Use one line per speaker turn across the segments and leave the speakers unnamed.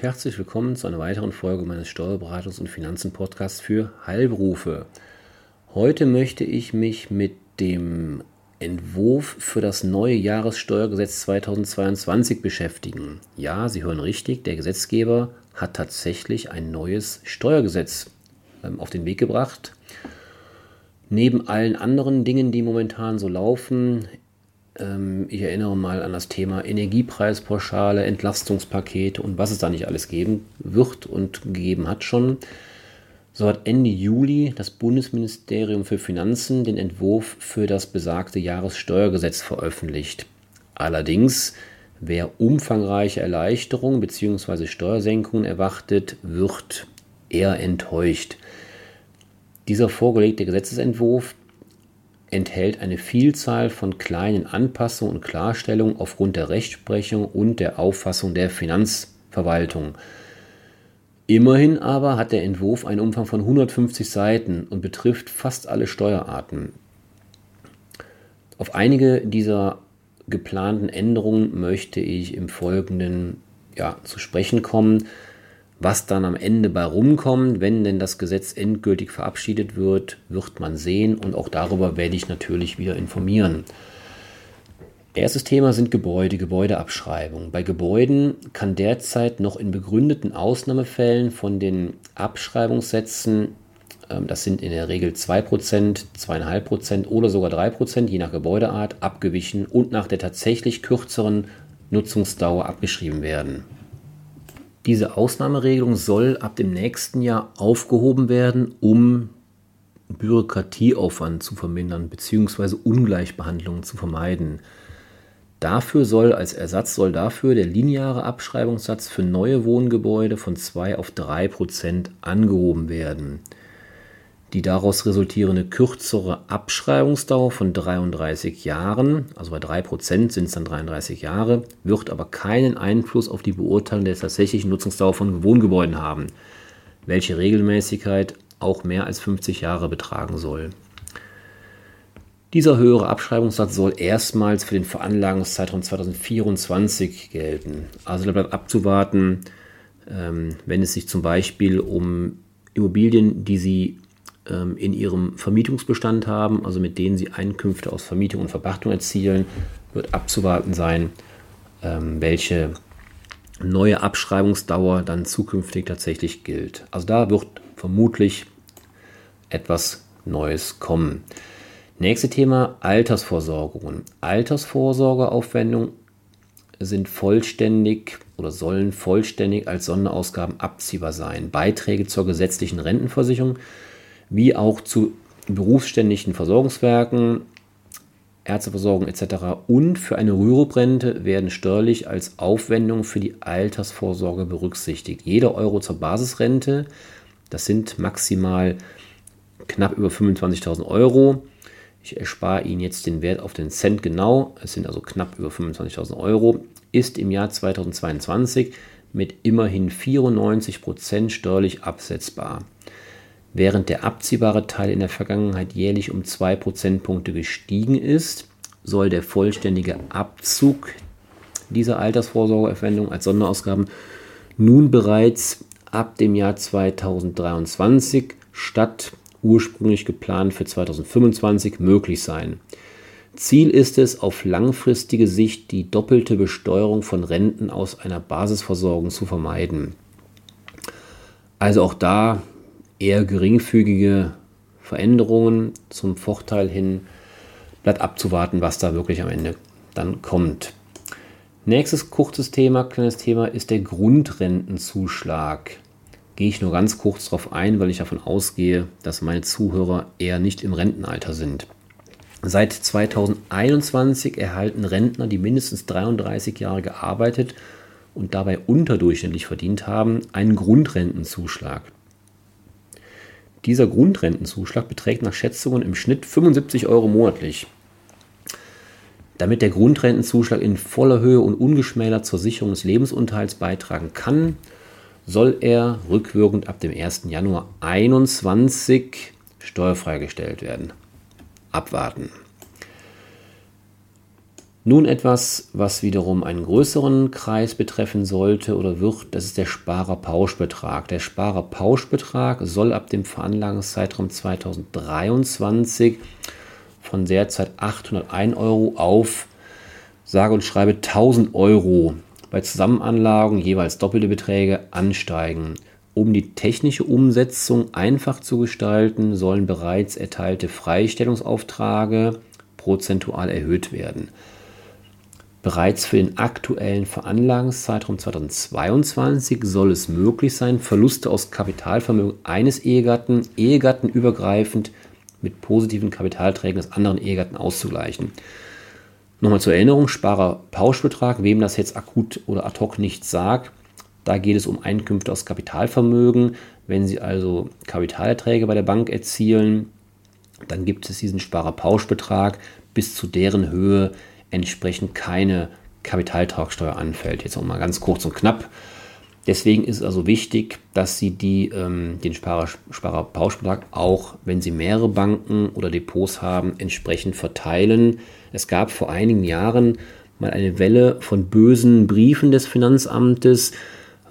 Herzlich willkommen zu einer weiteren Folge meines Steuerberatungs- und Finanzen-Podcasts für Heilberufe. Heute möchte ich mich mit dem Entwurf für das neue Jahressteuergesetz 2022 beschäftigen. Ja, Sie hören richtig, der Gesetzgeber hat tatsächlich ein neues Steuergesetz ähm, auf den Weg gebracht. Neben allen anderen Dingen, die momentan so laufen, ich erinnere mal an das Thema Energiepreispauschale, Entlastungspakete und was es da nicht alles geben wird und gegeben hat schon. So hat Ende Juli das Bundesministerium für Finanzen den Entwurf für das besagte Jahressteuergesetz veröffentlicht. Allerdings, wer umfangreiche Erleichterungen bzw. Steuersenkungen erwartet, wird eher enttäuscht. Dieser vorgelegte Gesetzesentwurf enthält eine Vielzahl von kleinen Anpassungen und Klarstellungen aufgrund der Rechtsprechung und der Auffassung der Finanzverwaltung. Immerhin aber hat der Entwurf einen Umfang von 150 Seiten und betrifft fast alle Steuerarten. Auf einige dieser geplanten Änderungen möchte ich im Folgenden ja, zu sprechen kommen. Was dann am Ende bei rumkommt, wenn denn das Gesetz endgültig verabschiedet wird, wird man sehen und auch darüber werde ich natürlich wieder informieren. Erstes Thema sind Gebäude, Gebäudeabschreibung. Bei Gebäuden kann derzeit noch in begründeten Ausnahmefällen von den Abschreibungssätzen, ähm, das sind in der Regel 2%, 2,5% oder sogar 3%, je nach Gebäudeart, abgewichen und nach der tatsächlich kürzeren Nutzungsdauer abgeschrieben werden. Diese Ausnahmeregelung soll ab dem nächsten Jahr aufgehoben werden, um Bürokratieaufwand zu vermindern bzw. Ungleichbehandlungen zu vermeiden. Dafür soll als Ersatz soll dafür der lineare Abschreibungssatz für neue Wohngebäude von 2 auf 3 Prozent angehoben werden. Die daraus resultierende kürzere Abschreibungsdauer von 33 Jahren, also bei 3% sind es dann 33 Jahre, wird aber keinen Einfluss auf die Beurteilung der tatsächlichen Nutzungsdauer von Wohngebäuden haben, welche Regelmäßigkeit auch mehr als 50 Jahre betragen soll. Dieser höhere Abschreibungssatz soll erstmals für den Veranlagungszeitraum 2024 gelten. Also da bleibt abzuwarten, ähm, wenn es sich zum Beispiel um Immobilien, die Sie in ihrem Vermietungsbestand haben, also mit denen sie Einkünfte aus Vermietung und Verpachtung erzielen, wird abzuwarten sein, ähm, welche neue Abschreibungsdauer dann zukünftig tatsächlich gilt. Also da wird vermutlich etwas Neues kommen. Nächste Thema Altersvorsorgungen. Altersvorsorgeaufwendungen sind vollständig oder sollen vollständig als Sonderausgaben abziehbar sein. Beiträge zur gesetzlichen Rentenversicherung wie auch zu berufsständigen Versorgungswerken, Ärzteversorgung etc. und für eine Rüruprente werden steuerlich als Aufwendung für die Altersvorsorge berücksichtigt. Jeder Euro zur Basisrente, das sind maximal knapp über 25.000 Euro. Ich erspare Ihnen jetzt den Wert auf den Cent genau, es sind also knapp über 25.000 Euro, ist im Jahr 2022 mit immerhin 94 Prozent steuerlich absetzbar. Während der abziehbare Teil in der Vergangenheit jährlich um 2 Prozentpunkte gestiegen ist, soll der vollständige Abzug dieser Altersvorsorgeaufwendung als Sonderausgaben nun bereits ab dem Jahr 2023 statt ursprünglich geplant für 2025 möglich sein. Ziel ist es, auf langfristige Sicht die doppelte Besteuerung von Renten aus einer Basisversorgung zu vermeiden. Also auch da eher geringfügige Veränderungen zum Vorteil hin. Bleibt abzuwarten, was da wirklich am Ende dann kommt. Nächstes kurzes Thema, kleines Thema ist der Grundrentenzuschlag. Gehe ich nur ganz kurz darauf ein, weil ich davon ausgehe, dass meine Zuhörer eher nicht im Rentenalter sind. Seit 2021 erhalten Rentner, die mindestens 33 Jahre gearbeitet und dabei unterdurchschnittlich verdient haben, einen Grundrentenzuschlag. Dieser Grundrentenzuschlag beträgt nach Schätzungen im Schnitt 75 Euro monatlich. Damit der Grundrentenzuschlag in voller Höhe und ungeschmälert zur Sicherung des Lebensunterhalts beitragen kann, soll er rückwirkend ab dem 1. Januar 2021 steuerfrei gestellt werden. Abwarten. Nun etwas, was wiederum einen größeren Kreis betreffen sollte oder wird, das ist der Sparerpauschbetrag. Der Sparerpauschbetrag soll ab dem Veranlagungszeitraum 2023 von derzeit 801 Euro auf sage und schreibe 1000 Euro bei Zusammenanlagen jeweils doppelte Beträge ansteigen. Um die technische Umsetzung einfach zu gestalten, sollen bereits erteilte Freistellungsaufträge prozentual erhöht werden. Bereits für den aktuellen Veranlagungszeitraum 2022 soll es möglich sein, Verluste aus Kapitalvermögen eines Ehegatten ehegattenübergreifend mit positiven Kapitalträgen des anderen Ehegatten auszugleichen. Nochmal zur Erinnerung, Sparer-Pauschbetrag, wem das jetzt akut oder ad hoc nichts sagt, da geht es um Einkünfte aus Kapitalvermögen. Wenn Sie also Kapitalerträge bei der Bank erzielen, dann gibt es diesen Sparer-Pauschbetrag, bis zu deren Höhe entsprechend keine Kapitaltragsteuer anfällt. Jetzt nochmal ganz kurz und knapp. Deswegen ist es also wichtig, dass Sie die, ähm, den Sparer, Sparerpauschbetrag auch, wenn Sie mehrere Banken oder Depots haben, entsprechend verteilen. Es gab vor einigen Jahren mal eine Welle von bösen Briefen des Finanzamtes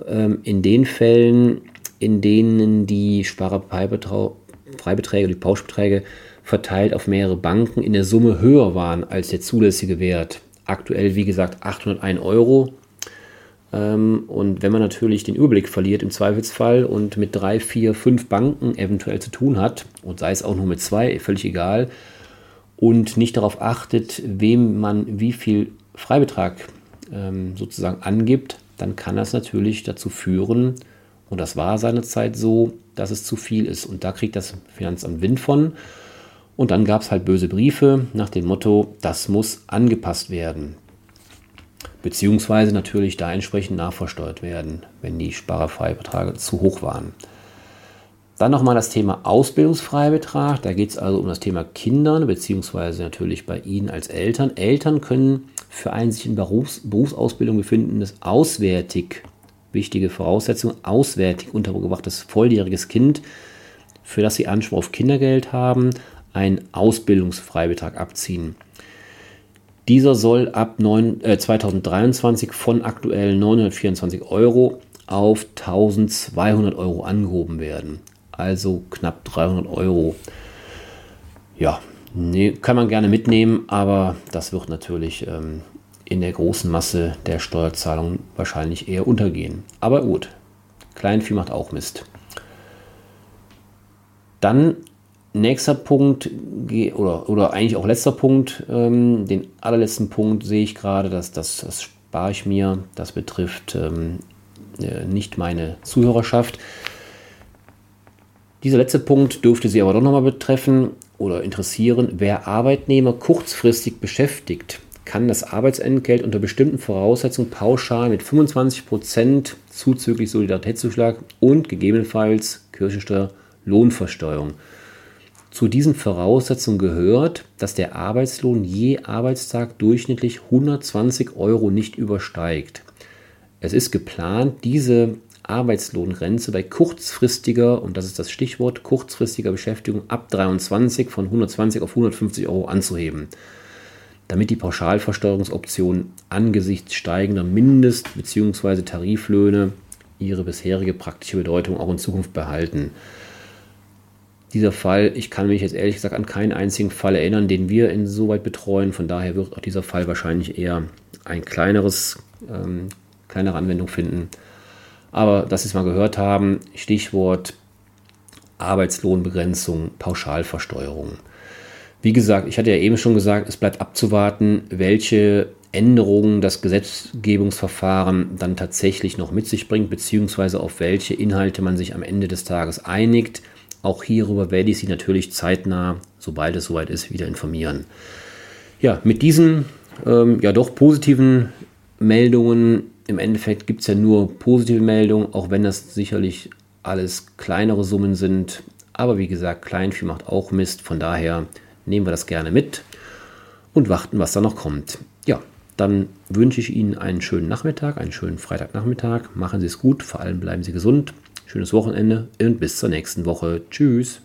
ähm, in den Fällen, in denen die Sparerfreibeträge, die Pauschbeträge verteilt auf mehrere Banken in der Summe höher waren als der zulässige Wert. Aktuell, wie gesagt, 801 Euro ähm, und wenn man natürlich den Überblick verliert im Zweifelsfall und mit drei, vier, fünf Banken eventuell zu tun hat, und sei es auch nur mit zwei, völlig egal, und nicht darauf achtet, wem man wie viel Freibetrag ähm, sozusagen angibt, dann kann das natürlich dazu führen, und das war seinerzeit so, dass es zu viel ist. Und da kriegt das Finanzamt Wind von. Und dann gab es halt böse Briefe nach dem Motto, das muss angepasst werden beziehungsweise natürlich da entsprechend nachversteuert werden, wenn die Sparerfreibeträge zu hoch waren. Dann nochmal das Thema Ausbildungsfreibetrag. Da geht es also um das Thema Kindern, beziehungsweise natürlich bei Ihnen als Eltern. Eltern können für ein sich in Berufs Berufsausbildung befindendes auswärtig, wichtige Voraussetzung, auswärtig untergebrachtes volljähriges Kind, für das sie Anspruch auf Kindergeld haben, einen Ausbildungsfreibetrag abziehen. Dieser soll ab 9, äh, 2023 von aktuell 924 Euro auf 1200 Euro angehoben werden. Also knapp 300 Euro. Ja, nee, kann man gerne mitnehmen, aber das wird natürlich ähm, in der großen Masse der Steuerzahlungen wahrscheinlich eher untergehen. Aber gut, Kleinvieh macht auch Mist. Dann Nächster Punkt, oder, oder eigentlich auch letzter Punkt, ähm, den allerletzten Punkt sehe ich gerade, dass das, das spare ich mir, das betrifft ähm, äh, nicht meine Zuhörerschaft. Dieser letzte Punkt dürfte Sie aber doch nochmal betreffen oder interessieren. Wer Arbeitnehmer kurzfristig beschäftigt, kann das Arbeitsentgelt unter bestimmten Voraussetzungen pauschal mit 25% zuzüglich Solidaritätszuschlag und gegebenenfalls Kirchensteuer Lohnversteuerung zu diesen Voraussetzungen gehört, dass der Arbeitslohn je Arbeitstag durchschnittlich 120 Euro nicht übersteigt. Es ist geplant, diese Arbeitslohngrenze bei kurzfristiger, und das ist das Stichwort, kurzfristiger Beschäftigung ab 23 von 120 auf 150 Euro anzuheben, damit die Pauschalversteuerungsoptionen angesichts steigender Mindest- bzw. Tariflöhne ihre bisherige praktische Bedeutung auch in Zukunft behalten dieser Fall, ich kann mich jetzt ehrlich gesagt an keinen einzigen Fall erinnern, den wir insoweit betreuen. Von daher wird auch dieser Fall wahrscheinlich eher ein kleineres, ähm, kleinere Anwendung finden. Aber dass Sie es mal gehört haben, Stichwort Arbeitslohnbegrenzung, Pauschalversteuerung. Wie gesagt, ich hatte ja eben schon gesagt, es bleibt abzuwarten, welche Änderungen das Gesetzgebungsverfahren dann tatsächlich noch mit sich bringt, beziehungsweise auf welche Inhalte man sich am Ende des Tages einigt. Auch hierüber werde ich Sie natürlich zeitnah, sobald es soweit ist, wieder informieren. Ja, mit diesen ähm, ja doch positiven Meldungen, im Endeffekt gibt es ja nur positive Meldungen, auch wenn das sicherlich alles kleinere Summen sind. Aber wie gesagt, Kleinvieh macht auch Mist, von daher nehmen wir das gerne mit und warten, was da noch kommt. Ja, dann wünsche ich Ihnen einen schönen Nachmittag, einen schönen Freitagnachmittag. Machen Sie es gut, vor allem bleiben Sie gesund. Schönes Wochenende und bis zur nächsten Woche. Tschüss.